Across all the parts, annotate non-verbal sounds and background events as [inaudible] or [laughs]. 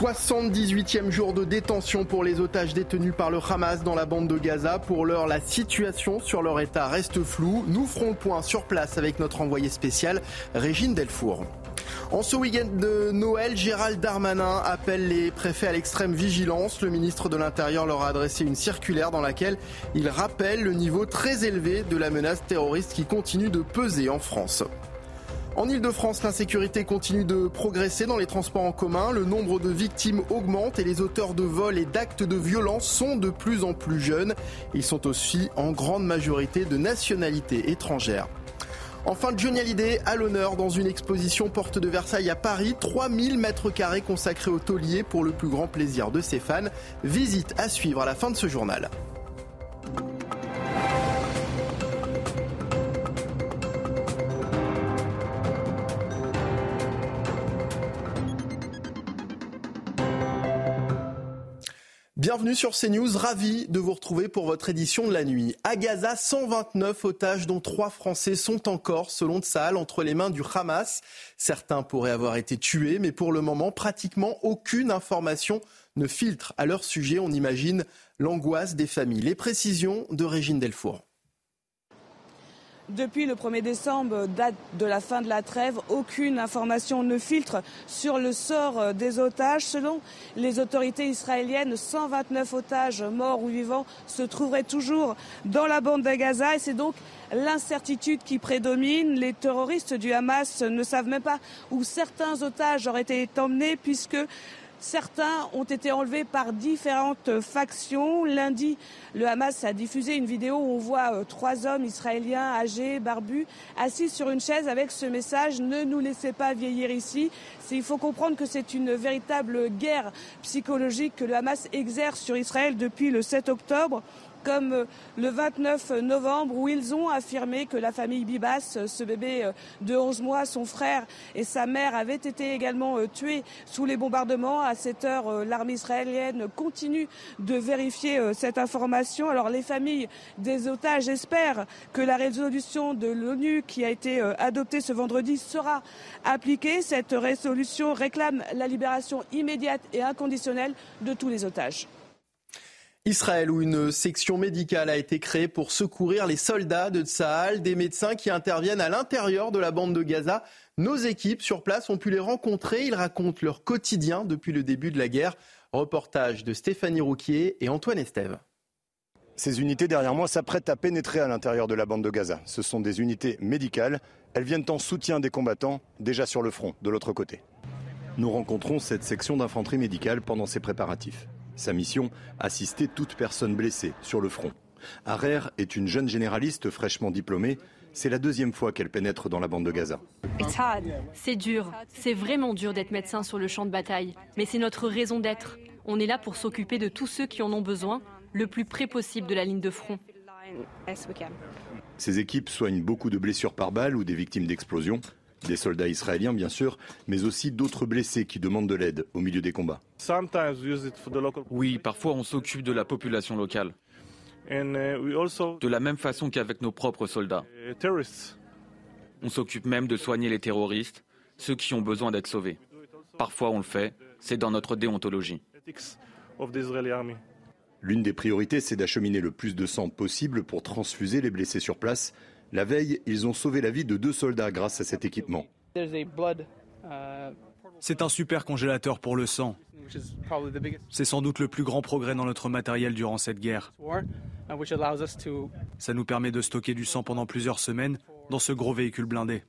78e jour de détention pour les otages détenus par le Hamas dans la bande de Gaza. Pour l'heure, la situation sur leur état reste floue. Nous ferons le point sur place avec notre envoyé spécial, Régine Delfour. En ce week-end de Noël, Gérald Darmanin appelle les préfets à l'extrême vigilance. Le ministre de l'Intérieur leur a adressé une circulaire dans laquelle il rappelle le niveau très élevé de la menace terroriste qui continue de peser en France. En Ile-de-France, l'insécurité continue de progresser dans les transports en commun. Le nombre de victimes augmente et les auteurs de vols et d'actes de violence sont de plus en plus jeunes. Ils sont aussi en grande majorité de nationalité étrangère. Enfin, Johnny Hallyday à l'honneur dans une exposition porte de Versailles à Paris. 3000 mètres carrés consacrés au taulier pour le plus grand plaisir de ses fans. Visite à suivre à la fin de ce journal. Bienvenue sur CNews, ravi de vous retrouver pour votre édition de la nuit. À Gaza, 129 otages dont trois Français sont encore, selon Tsahal, entre les mains du Hamas. Certains pourraient avoir été tués, mais pour le moment, pratiquement aucune information ne filtre à leur sujet. On imagine l'angoisse des familles. Les précisions de Régine Delfour. Depuis le 1er décembre, date de la fin de la trêve, aucune information ne filtre sur le sort euh, des otages. Selon les autorités israéliennes, 129 otages morts ou vivants se trouveraient toujours dans la bande de Gaza et c'est donc l'incertitude qui prédomine. Les terroristes du Hamas ne savent même pas où certains otages auraient été emmenés puisque Certains ont été enlevés par différentes factions. Lundi, le Hamas a diffusé une vidéo où on voit euh, trois hommes israéliens âgés, barbus, assis sur une chaise avec ce message Ne nous laissez pas vieillir ici. Il faut comprendre que c'est une véritable guerre psychologique que le Hamas exerce sur Israël depuis le 7 octobre comme euh, le 29 novembre où ils ont affirmé que la famille Bibas, euh, ce bébé euh, de 11 mois, son frère et sa mère avaient été également tués sous les bombardements. À cette heure, l'armée israélienne continue de vérifier cette information. Alors les familles des otages espèrent que la résolution de l'ONU qui a été adoptée ce vendredi sera appliquée. Cette résolution réclame la libération immédiate et inconditionnelle de tous les otages. Israël, où une section médicale a été créée pour secourir les soldats de Tsahal, des médecins qui interviennent à l'intérieur de la bande de Gaza. Nos équipes sur place ont pu les rencontrer. Ils racontent leur quotidien depuis le début de la guerre. Reportage de Stéphanie Rouquier et Antoine Estève. Ces unités derrière moi s'apprêtent à pénétrer à l'intérieur de la bande de Gaza. Ce sont des unités médicales. Elles viennent en soutien des combattants déjà sur le front, de l'autre côté. Nous rencontrons cette section d'infanterie médicale pendant ces préparatifs. Sa mission, assister toute personne blessée sur le front. Arer est une jeune généraliste fraîchement diplômée. C'est la deuxième fois qu'elle pénètre dans la bande de Gaza. C'est dur, c'est vraiment dur d'être médecin sur le champ de bataille, mais c'est notre raison d'être. On est là pour s'occuper de tous ceux qui en ont besoin, le plus près possible de la ligne de front. Ces équipes soignent beaucoup de blessures par balle ou des victimes d'explosions. Des soldats israéliens, bien sûr, mais aussi d'autres blessés qui demandent de l'aide au milieu des combats. Oui, parfois on s'occupe de la population locale. Uh, de la même façon qu'avec nos propres soldats. Uh, on s'occupe même de soigner les terroristes, ceux qui ont besoin d'être sauvés. Parfois on le fait, c'est dans notre déontologie. L'une des priorités, c'est d'acheminer le plus de sang possible pour transfuser les blessés sur place la veille, ils ont sauvé la vie de deux soldats grâce à cet équipement. C'est un super congélateur pour le sang. C'est sans doute le plus grand progrès dans notre matériel durant cette guerre. Ça nous permet de stocker du sang pendant plusieurs semaines dans ce gros véhicule blindé.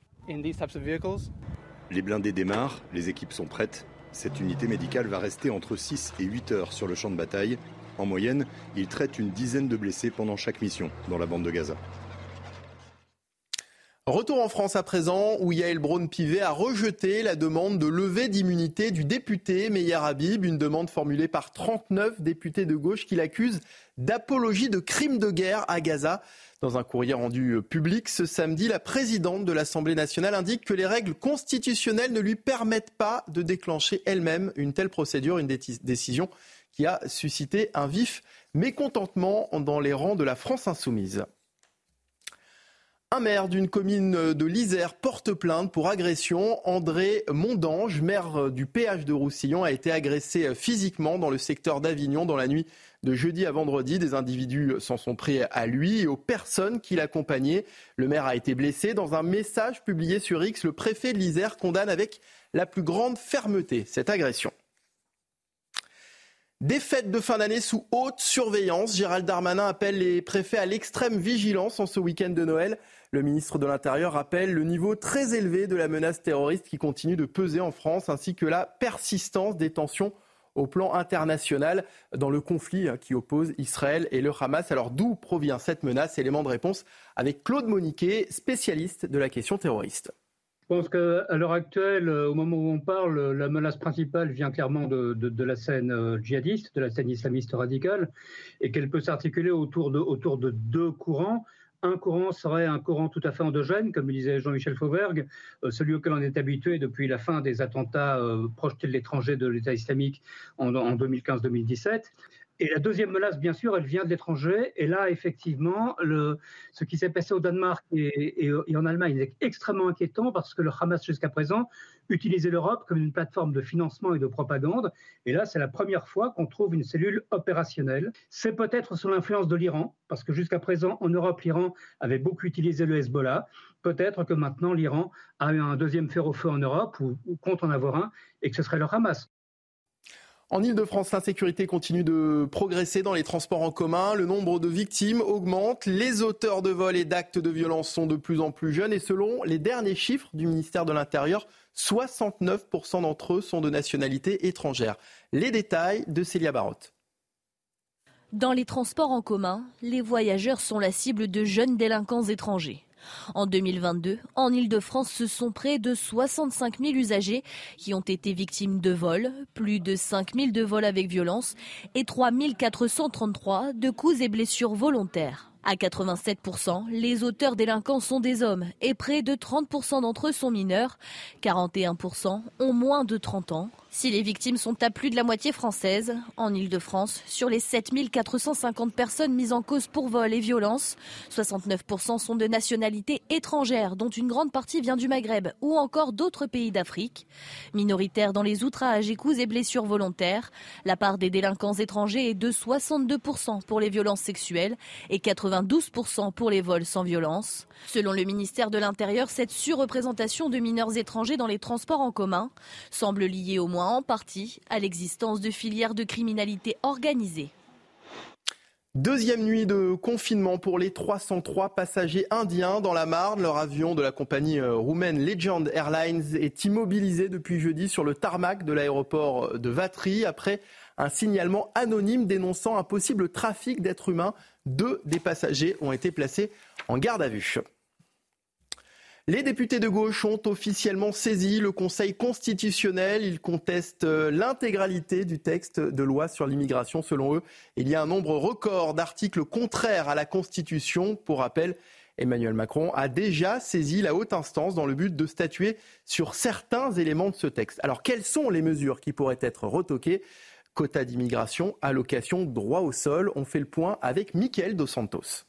Les blindés démarrent, les équipes sont prêtes. Cette unité médicale va rester entre 6 et 8 heures sur le champ de bataille. En moyenne, ils traitent une dizaine de blessés pendant chaque mission dans la bande de Gaza. Retour en France à présent, où Yael Braun-Pivet a rejeté la demande de levée d'immunité du député Meyer Habib, une demande formulée par 39 députés de gauche qui l'accusent d'apologie de crimes de guerre à Gaza. Dans un courrier rendu public ce samedi, la présidente de l'Assemblée nationale indique que les règles constitutionnelles ne lui permettent pas de déclencher elle-même une telle procédure, une décision qui a suscité un vif mécontentement dans les rangs de la France insoumise. Un maire d'une commune de l'Isère porte plainte pour agression. André Mondange, maire du péage de Roussillon, a été agressé physiquement dans le secteur d'Avignon dans la nuit de jeudi à vendredi. Des individus s'en sont pris à lui et aux personnes qui l'accompagnaient. Le maire a été blessé. Dans un message publié sur X, le préfet de l'Isère condamne avec la plus grande fermeté cette agression. Des fêtes de fin d'année sous haute surveillance. Gérald Darmanin appelle les préfets à l'extrême vigilance en ce week-end de Noël. Le ministre de l'Intérieur rappelle le niveau très élevé de la menace terroriste qui continue de peser en France, ainsi que la persistance des tensions au plan international dans le conflit qui oppose Israël et le Hamas. Alors d'où provient cette menace? Élément de réponse avec Claude Moniquet, spécialiste de la question terroriste. Je pense qu'à l'heure actuelle, au moment où on parle, la menace principale vient clairement de, la scène euh, djihadiste, de la scène islamiste radicale, et qu'elle peut s'articuler autour de deux courants. Un courant serait un courant tout à fait endogène, comme le disait Jean-Michel Fauvergue, euh, celui auquel on est habitué depuis la fin des attentats euh, projetés de l'étranger de l'État islamique en 2015-2017. Et la deuxième menace, bien sûr, elle vient de l'étranger. Et là, effectivement, ce qui s'est passé au Danemark et, en Allemagne est extrêmement inquiétant parce que le Hamas, jusqu'à présent, utilisait l'Europe comme une plateforme de financement et de propagande. Et là, c'est la première fois qu'on trouve une cellule opérationnelle. C'est peut-être sous l'influence de l'Iran, parce que jusqu'à présent, en Europe, l'Iran avait beaucoup utilisé le Hezbollah. Peut-être que maintenant, l'Iran a eu un deuxième fer au feu en Europe, ou compte en avoir un, et que ce serait le Hamas. En Ile-de-France, l'insécurité continue de progresser dans les transports en commun. Le nombre de victimes augmente. Les auteurs de vols et d'actes de violence sont de plus en plus jeunes. Et selon les derniers chiffres du ministère de l'Intérieur, 69% d'entre eux sont de nationalité étrangère. Les détails de Célia Barotte. Dans les transports en commun, les voyageurs sont la cible de jeunes délinquants étrangers. En 2022, en Ile-de-France, ce sont près de 65 000 usagers qui ont été victimes de vols, plus de 5 000 de vols avec violence et 3 433 de coups et blessures volontaires. À 87%, les auteurs délinquants sont des hommes et près de 30% d'entre eux sont mineurs. 41% ont moins de 30 ans. Si les victimes sont à plus de la moitié françaises, en Ile-de-France, sur les 7450 personnes mises en cause pour vol et violence, 69% sont de nationalité étrangère, dont une grande partie vient du Maghreb ou encore d'autres pays d'Afrique. Minoritaires dans les outrages, écouses et blessures volontaires, la part des délinquants étrangers est de 62% pour les violences sexuelles et 92% pour les vols sans violence. Selon le ministère de l'Intérieur, cette surreprésentation de mineurs étrangers dans les transports en commun semble liée au moins en partie à l'existence de filières de criminalité organisée. Deuxième nuit de confinement pour les 303 passagers indiens dans la Marne. Leur avion de la compagnie euh, roumaine Legend Airlines est immobilisé depuis jeudi sur le tarmac de l'aéroport de Vatry après un signalement anonyme dénonçant un possible trafic d'êtres humains. Deux des passagers ont été placés en garde à vue. Les députés de gauche ont officiellement saisi le Conseil constitutionnel. Ils contestent euh, l'intégralité du texte de loi sur l'immigration. Selon eux, il y a un nombre record d'articles contraires à la Constitution. Pour rappel, Emmanuel Macron a déjà saisi la haute instance dans le but de statuer sur certains éléments de ce texte. Alors, quelles sont les mesures qui pourraient être retoquées? Quota d'immigration, allocation, droit au sol. On fait le point avec Mickaël Dos Santos.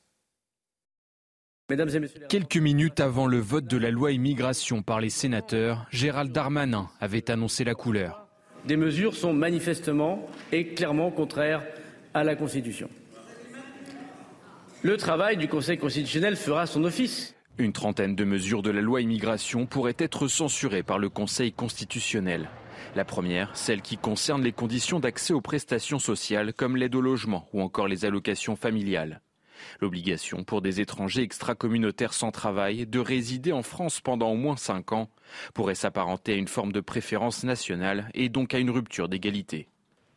Quelques minutes avant le vote de la loi immigration par les sénateurs, Gérald Darmanin avait annoncé la couleur. Des mesures sont manifestement et clairement contraires à la Constitution. Le travail du Conseil constitutionnel fera son office. Une trentaine de mesures de la loi immigration pourraient être censurées par le Conseil constitutionnel. La première, celle qui concerne les conditions d'accès aux prestations sociales comme l'aide au logement ou encore les allocations familiales. L'obligation pour des étrangers extracommunautaires sans travail de résider en France pendant au moins cinq ans pourrait s'apparenter à une forme de préférence nationale et donc à une rupture d'égalité.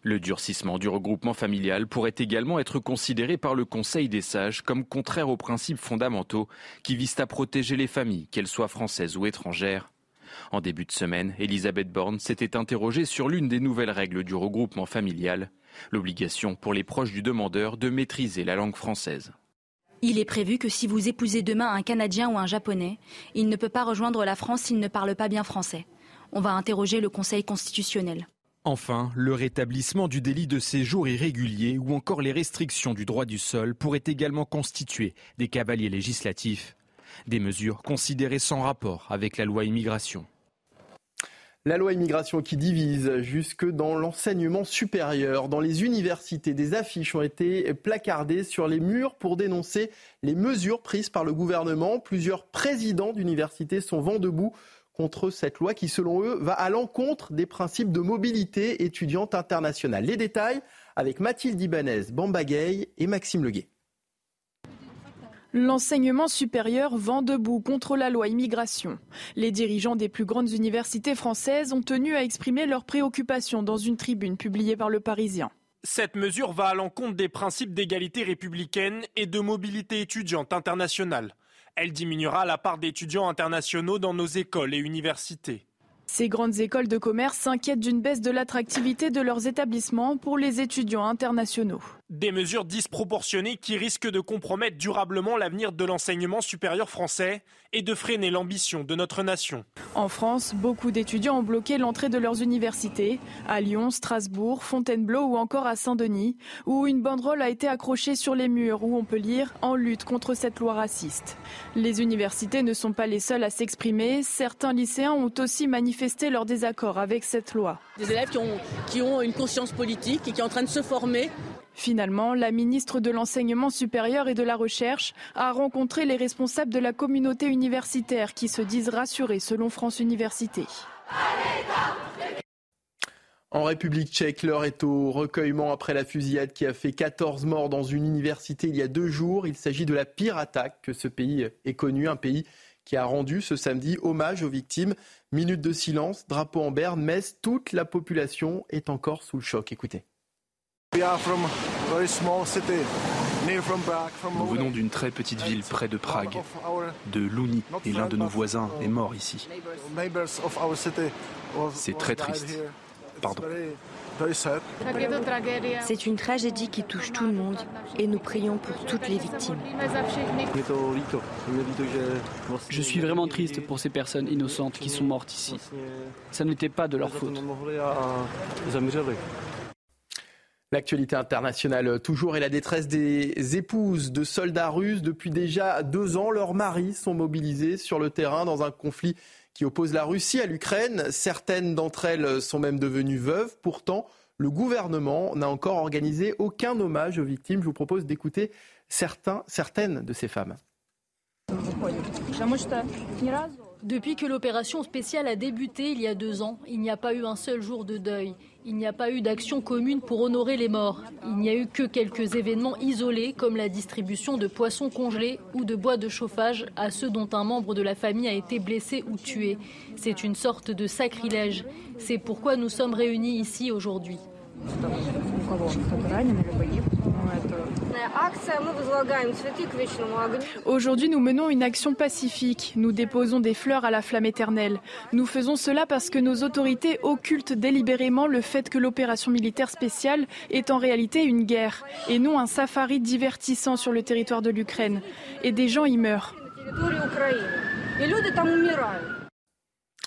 Le durcissement du regroupement familial pourrait également être considéré par le Conseil des sages comme contraire aux principes fondamentaux qui visent à protéger les familles, qu'elles soient françaises ou étrangères. En début de semaine, Elisabeth Borne s'était interrogée sur l'une des nouvelles règles du regroupement familial l'obligation pour les proches du demandeur de maîtriser la langue française. Il est prévu que si vous épousez demain un Canadien ou un Japonais, il ne peut pas rejoindre la France s'il ne parle pas bien français. On va interroger le Conseil constitutionnel. Enfin, le rétablissement du délit de séjour irrégulier ou encore les restrictions du droit du sol pourraient également constituer des cavaliers législatifs. Des mesures considérées sans rapport avec la loi immigration. La loi immigration qui divise jusque dans l'enseignement supérieur. Dans les universités, des affiches ont été placardées sur les murs pour dénoncer les mesures prises par le gouvernement. Plusieurs présidents d'universités sont vent debout contre cette loi qui, selon eux, va à l'encontre des principes de mobilité étudiante internationale. Les détails avec Mathilde Ibanez, Bambagay et Maxime Leguet. L'enseignement supérieur vend debout contre la loi immigration. Les dirigeants des plus grandes universités françaises ont tenu à exprimer leurs préoccupations dans une tribune publiée par le Parisien. Cette mesure va à l'encontre des principes d'égalité républicaine et de mobilité étudiante internationale. Elle diminuera la part d'étudiants internationaux dans nos écoles et universités. Ces grandes écoles de commerce s'inquiètent d'une baisse de l'attractivité de leurs établissements pour les étudiants internationaux. Des mesures disproportionnées qui risquent de compromettre durablement l'avenir de l'enseignement supérieur français et de freiner l'ambition de notre nation. En France, beaucoup d'étudiants ont bloqué l'entrée de leurs universités, à Lyon, Strasbourg, Fontainebleau ou encore à Saint-Denis, où une banderole a été accrochée sur les murs où on peut lire En lutte contre cette loi raciste. Les universités ne sont pas les seules à s'exprimer, certains lycéens ont aussi manifesté leur désaccord avec cette loi. Des élèves qui ont, qui ont une conscience politique et qui sont en train de se former Finalement, la ministre de l'Enseignement supérieur et de la Recherche a rencontré les responsables de la communauté universitaire qui se disent rassurés selon France Université. En République tchèque, l'heure est au recueillement après la fusillade qui a fait 14 morts dans une université il y a deux jours. Il s'agit de la pire attaque que ce pays ait connue, un pays qui a rendu ce samedi hommage aux victimes. Minute de silence, drapeau en berne, Metz, toute la population est encore sous le choc. Écoutez. Nous venons d'une très petite ville près de Prague, de Louni, et l'un de nos voisins est mort ici. C'est très triste. Pardon. C'est une tragédie qui touche tout le monde et nous prions pour toutes les victimes. Je suis vraiment triste pour ces personnes innocentes qui sont mortes ici. Ça n'était pas de leur faute. L'actualité internationale toujours et la détresse des épouses de soldats russes. Depuis déjà deux ans, leurs maris sont mobilisés sur le terrain dans un conflit qui oppose la Russie à l'Ukraine. Certaines d'entre elles sont même devenues veuves. Pourtant, le gouvernement n'a encore organisé aucun hommage aux victimes. Je vous propose d'écouter certaines de ces femmes. Depuis que l'opération spéciale a débuté il y a deux ans, il n'y a pas eu un seul jour de deuil. Il n'y a pas eu d'action commune pour honorer les morts. Il n'y a eu que quelques événements isolés comme la distribution de poissons congelés ou de bois de chauffage à ceux dont un membre de la famille a été blessé ou tué. C'est une sorte de sacrilège. C'est pourquoi nous sommes réunis ici aujourd'hui. Aujourd'hui, nous menons une action pacifique. Nous déposons des fleurs à la flamme éternelle. Nous faisons cela parce que nos autorités occultent délibérément le fait que l'opération militaire spéciale est en réalité une guerre et non un safari divertissant sur le territoire de l'Ukraine. Et des gens y meurent.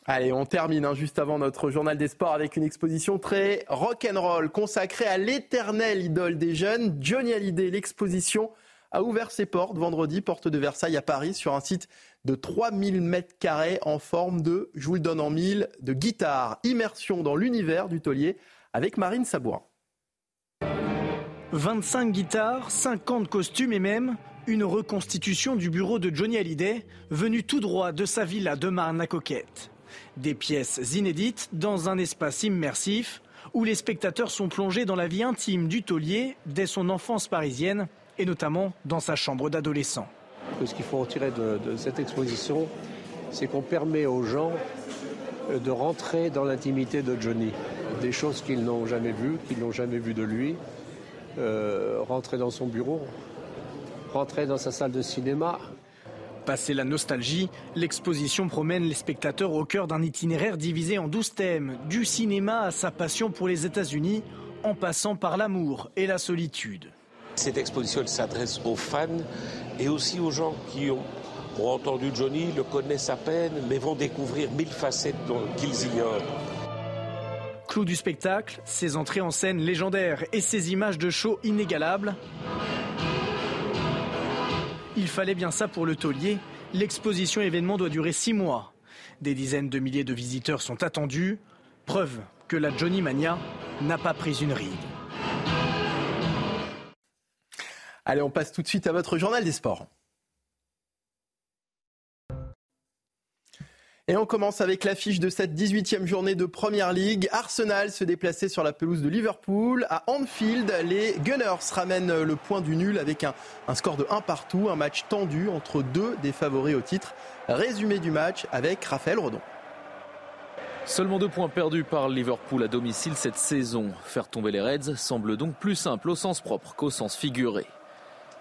Allez, on termine hein, juste avant notre journal des sports avec une exposition très rock'n'roll consacrée à l'éternelle idole des jeunes, Johnny Hallyday. L'exposition a ouvert ses portes vendredi, porte de Versailles à Paris, sur un site de 3000 mètres carrés en forme de, je vous le donne en mille, de guitare. Immersion dans l'univers du taulier avec Marine Sabourin. 25 guitares, 50 costumes et même une reconstitution du bureau de Johnny Hallyday, venu tout droit de sa villa de Marne-la-Coquette. Des pièces inédites dans un espace immersif où les spectateurs sont plongés dans la vie intime du taulier dès son enfance parisienne et notamment dans sa chambre d'adolescent. Ce qu'il faut retirer de, cette exposition, c'est qu'on permet aux gens de rentrer dans l'intimité de Johnny. Des choses qu'ils n'ont jamais vues, qu'ils n'ont jamais vues de lui. Euh, rentrer dans son bureau, rentrer dans sa salle de cinéma, Passé la nostalgie, l'exposition promène les spectateurs au cœur d'un itinéraire divisé en 12 thèmes, du cinéma à sa passion pour les États-Unis, en passant par l'amour et la solitude. Cette exposition s'adresse aux fans et aussi aux gens qui ont, ont, entendu Johnny, le connaissent à peine, mais vont découvrir mille facettes qu'ils ignorent. Clou du spectacle, ses entrées en scène légendaires et ses images de show inégalables. Il fallait bien ça pour le taulier, L'exposition événement doit durer six mois. Des dizaines de milliers de visiteurs sont attendus. Preuve que la Johnny Mania n'a pas pris une ride. Allez, on passe tout de suite à votre journal des sports. Et on commence avec l'affiche de cette 18e journée de Première League. Arsenal se déplaçait sur la pelouse de Liverpool. À Anfield, les Gunners ramènent le point du nul avec un, un, score de 1 partout. Un match tendu entre deux des favoris au titre. Résumé du match avec Raphaël Rodon. Seulement deux points perdus par Liverpool à domicile cette saison. Faire tomber les Reds semble donc plus simple au sens propre qu'au sens figuré.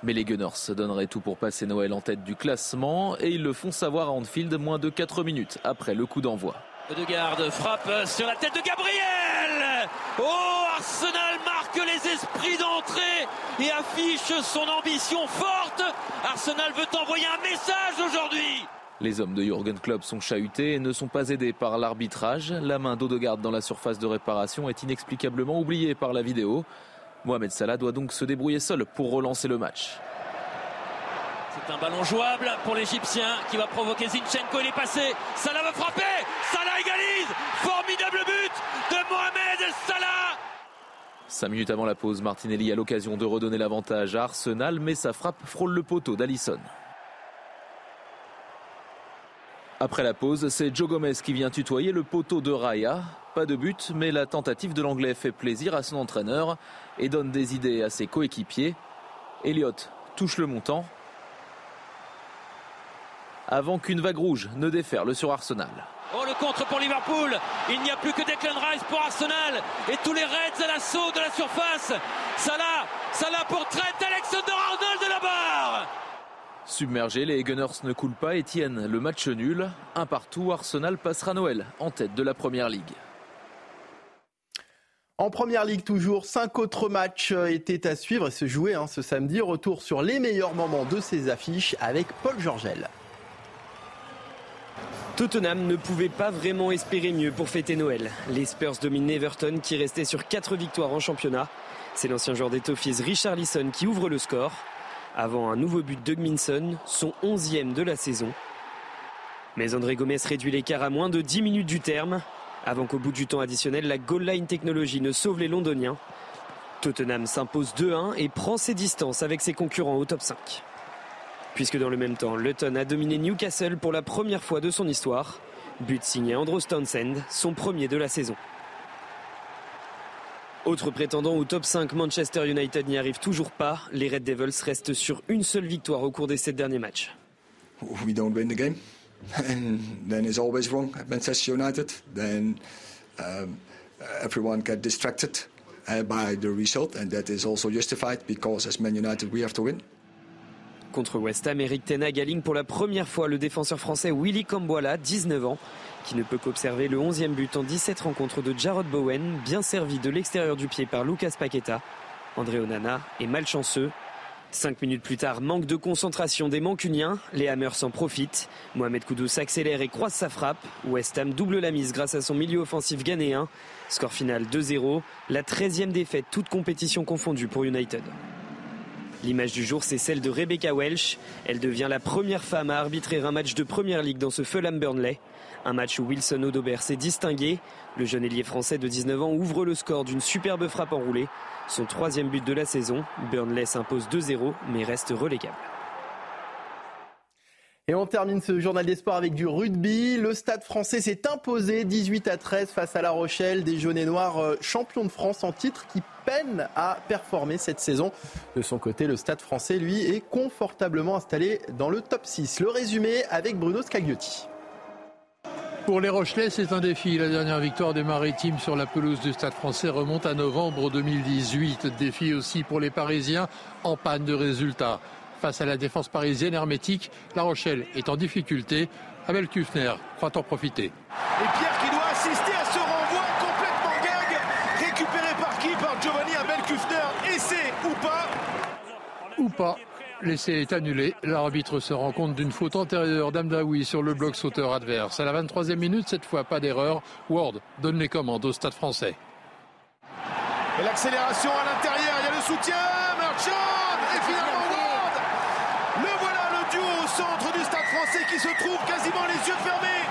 Mais les Gunners donneraient tout pour passer Noël en tête du classement et ils le font savoir à Anfield moins de 4 minutes après le coup d'envoi. De garde frappe sur la tête de Gabriel Oh Arsenal marque les esprits d'entrée et affiche son ambition forte Arsenal veut envoyer un message aujourd'hui les hommes de Jürgen Klopp sont chahutés et ne sont pas aidés par l'arbitrage. La main d'Odegaard dans la surface de réparation est inexplicablement oubliée par la vidéo. Mohamed Salah doit donc se débrouiller seul pour relancer le match. C'est un ballon jouable pour l'Égyptien qui va provoquer Zinchenko. Il est passé. Salah va frapper. Salah égalise. Formidable but de Mohamed Salah. Cinq minutes avant la pause, Martinelli a l'occasion de redonner l'avantage à Arsenal, mais sa frappe frôle le poteau d'Alisson. Après la pause, c'est Joe Gomez qui vient tutoyer le poteau de Raya. Pas de but, mais la tentative de l'anglais fait plaisir à son entraîneur et donne des idées à ses coéquipiers. Elliott touche le montant avant qu'une vague rouge ne déferle sur Arsenal. Oh le contre pour Liverpool Il n'y a plus que Declan Rice pour Arsenal et tous les Reds à l'assaut de la surface Salah Salah pour Trent Alexander-Arnold de la barre Submergés, les Gunners ne coulent pas et tiennent le match nul. Un partout, Arsenal passera Noël en tête de la Première Ligue. En Première Ligue toujours, cinq autres matchs étaient à suivre et se jouer hein, ce samedi. Retour sur les meilleurs moments de ces affiches avec Paul Georgel. Tottenham ne pouvait pas vraiment espérer mieux pour fêter Noël. Les Spurs dominent Everton qui restait sur 4 victoires en championnat. C'est l'ancien joueur des Toffees Richard Lisson qui ouvre le score. Avant un nouveau but d'Hugminson, son 11e de la saison. Mais André Gomez réduit l'écart à moins de 10 minutes du terme. Avant qu'au bout du temps additionnel, la goal line technologie ne sauve les Londoniens. Tottenham s'impose 2-1 et prend ses distances avec ses concurrents au top 5 puisque dans le même temps, Luton a dominé Newcastle pour la première fois de son histoire. But signé Andros Townsend, son premier de la saison. Autre prétendant au top 5, Manchester United n'y arrive toujours pas. Les Red Devils restent sur une seule victoire au cours des sept derniers matchs. We don't win the game, [laughs] and then it's always wrong at Manchester United. Then um, everyone get distracted uh, by the result, and that is also justified because as Man United we have to win. Contre West Ham, Eric Tenag aligne pour la première fois le défenseur français Willy Camboila, 19 ans, qui ne peut qu'observer le 11e but en 17 rencontres de Jarrod Bowen, bien servi de l'extérieur du pied par Lucas Paqueta. André Onana est malchanceux. Cinq minutes plus tard, manque de concentration des Mancuniens. Les Hammers s'en profitent. Mohamed Koudou s'accélère et croise sa frappe. West Ham double la mise grâce à son milieu offensif ghanéen. Score final 2-0. La 13e défaite, toute compétition confondue pour United. L'image du jour, c'est celle de Rebecca Welsh. Elle devient la première femme à arbitrer un match de première ligue dans ce Fulham Burnley. Un match où Wilson Odobert s'est distingué. Le jeune ailier français de 19 ans ouvre le score d'une superbe frappe enroulée. Son troisième but de la saison. Burnley s'impose 2-0 mais reste relégable. Et on termine ce journal des sports avec du rugby. Le stade français s'est imposé 18 à 13 face à La Rochelle, des jaunes et noirs champions de France en titre qui peinent à performer cette saison. De son côté, le stade français, lui, est confortablement installé dans le top 6. Le résumé avec Bruno Scagliotti. Pour les Rochelais, c'est un défi. La dernière victoire des Maritimes sur la pelouse du Stade français remonte à novembre 2018. Défi aussi pour les Parisiens en panne de résultats. Face à la défense parisienne hermétique, La Rochelle est en difficulté. Abel Kufner croit en profiter. Et Pierre qui doit assister à ce renvoi complètement gag, récupéré par qui? Par Giovanni Abel Kufner. Essai ou pas? Ou pas. L'essai est annulé. L'arbitre se rend compte d'une faute antérieure d'Amdaoui sur le bloc sauteur adverse. À la 23e minute, cette fois pas d'erreur. Ward donne les commandes au stade français. Et l'accélération à l'intérieur, il y a le soutien. Marchand Et finalement Ward Le voilà le duo au centre du stade français qui se trouve quasiment les yeux fermés.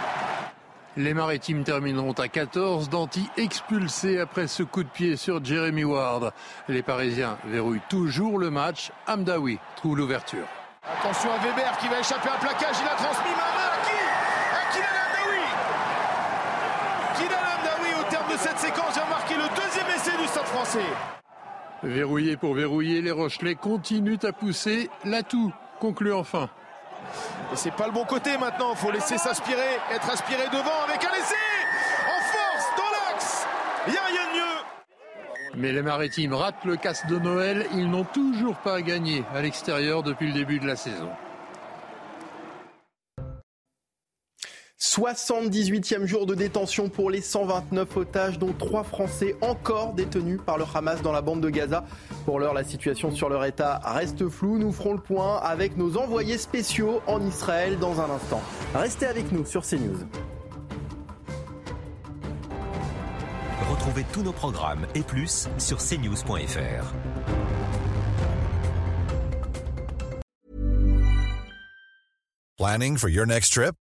Les Maritimes termineront à 14. Danti expulsé après ce coup de pied sur Jeremy Ward. Les Parisiens verrouillent toujours le match. Amdawi trouve l'ouverture. Attention à Weber qui va échapper à un plaquage. Il a transmis main à qui? À Kylian Amdawi Kylian Amdawi au terme de cette séquence vient marquer le deuxième essai du stade français. Verrouillé pour verrouiller, les Rochelais continuent à pousser. L'atout conclut enfin. Et c'est pas le bon côté maintenant, faut laisser s'aspirer, être aspiré devant avec un essai en force dans l'axe. Il n'y a rien de mieux. Mais les Maritimes ratent le casse de Noël, ils n'ont toujours pas gagné à l'extérieur depuis le début de la saison. 78e jour de détention pour les 129 otages, dont trois Français encore détenus par le Hamas dans la bande de Gaza. Pour l'heure, la situation sur leur état reste floue. Nous ferons le point avec nos envoyés spéciaux en Israël dans un instant. Restez avec nous sur CNews. Retrouvez tous nos programmes et plus sur cnews.fr. Planning for your next trip?